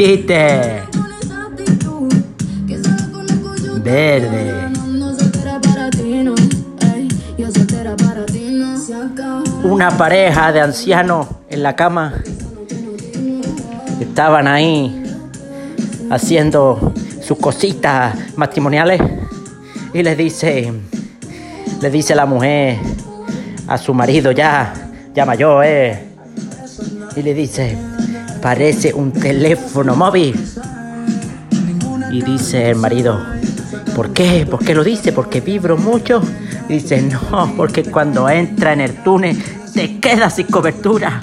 Chiste. Verde. Una pareja de ancianos en la cama estaban ahí haciendo sus cositas matrimoniales y le dice, le dice la mujer a su marido ya, ya mayor, eh, y le dice, parece un teléfono móvil. Y dice el marido, ¿por qué? ¿Por qué lo dice? ¿Porque vibro mucho? Dice, no, porque cuando entra en el túnel te queda sin cobertura.